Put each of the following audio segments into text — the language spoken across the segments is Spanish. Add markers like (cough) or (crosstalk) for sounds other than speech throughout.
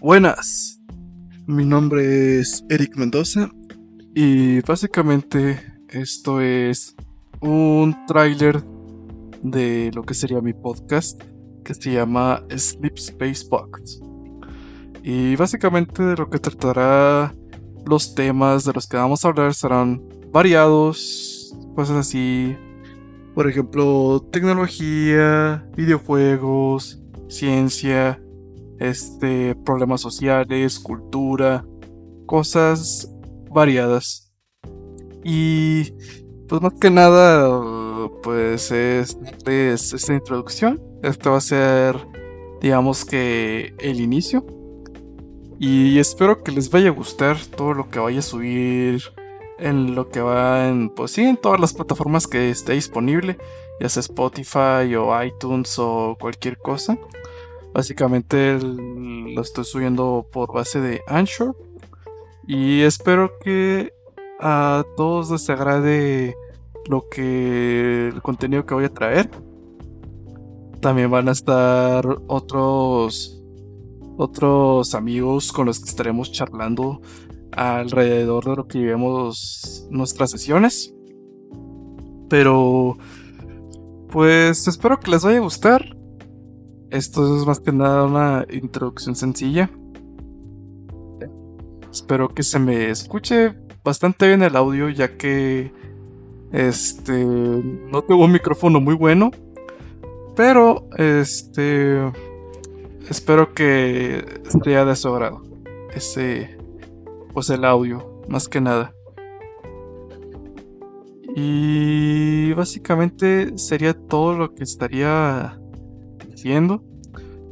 Buenas, mi nombre es Eric Mendoza y básicamente esto es un tráiler de lo que sería mi podcast que se llama Sleep Space Box. Y básicamente de lo que tratará los temas de los que vamos a hablar serán variados, cosas así, por ejemplo, tecnología, videojuegos, ciencia, este, problemas sociales, cultura, cosas variadas. Y pues más que nada, pues es, es esta introducción. Esto va a ser, digamos que, el inicio. Y espero que les vaya a gustar todo lo que vaya a subir en lo que va en, pues sí, en todas las plataformas que esté disponible, ya sea Spotify o iTunes o cualquier cosa. Básicamente lo estoy subiendo por base de Anchor. Y espero que a todos les agrade lo que el contenido que voy a traer. También van a estar otros otros amigos con los que estaremos charlando alrededor de lo que vivimos nuestras sesiones. Pero pues espero que les vaya a gustar. Esto es más que nada una introducción sencilla. Espero que se me escuche bastante bien el audio ya que este no tengo un micrófono muy bueno, pero este espero que sea de su agrado ese pues el audio más que nada. Y básicamente sería todo lo que estaría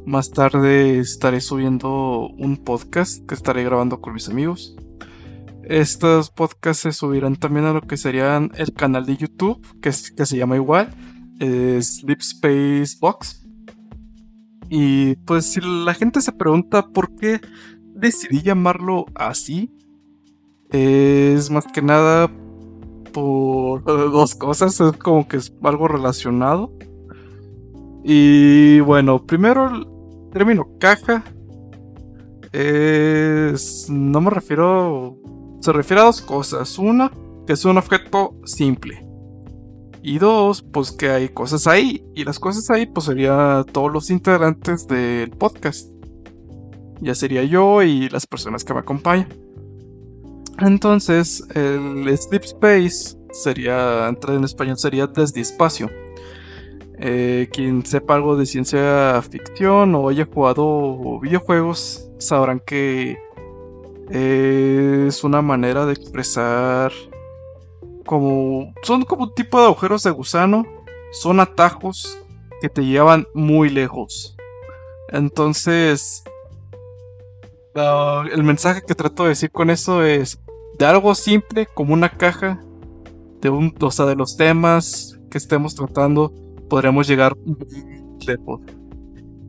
más tarde estaré subiendo un podcast que estaré grabando con mis amigos. Estos podcasts se subirán también a lo que serían el canal de YouTube, que, se llama igual, Sleep Space Box. Y pues si la gente se pregunta por qué decidí llamarlo así, es más que nada por (laughs) dos cosas, es como que es algo relacionado. Y bueno, primero el término caja es... No me refiero... Se refiere a dos cosas. Una, que es un objeto simple. Y dos, pues que hay cosas ahí. Y las cosas ahí, pues sería todos los integrantes del podcast. Ya sería yo y las personas que me acompañan. Entonces, el Sleep Space sería, en español sería desde espacio. Eh, quien sepa algo de ciencia ficción o haya jugado videojuegos sabrán que es una manera de expresar como son como un tipo de agujeros de gusano, son atajos que te llevan muy lejos. Entonces, el mensaje que trato de decir con eso es de algo simple como una caja de un, o sea, de los temas que estemos tratando podremos llegar lejos.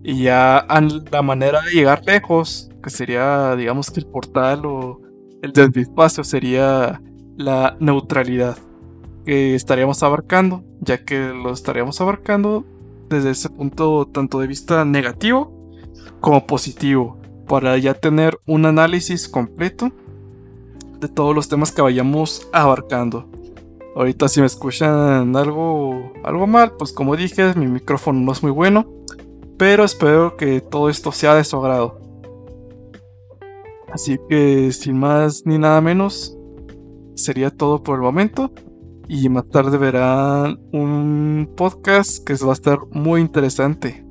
Y ya la manera de llegar lejos, que sería, digamos que el portal o el despacio sería la neutralidad que estaríamos abarcando, ya que lo estaríamos abarcando desde ese punto tanto de vista negativo como positivo, para ya tener un análisis completo de todos los temas que vayamos abarcando. Ahorita si me escuchan algo, algo mal, pues como dije, mi micrófono no es muy bueno. Pero espero que todo esto sea de su agrado. Así que sin más ni nada menos, sería todo por el momento. Y más tarde verán un podcast que va a estar muy interesante.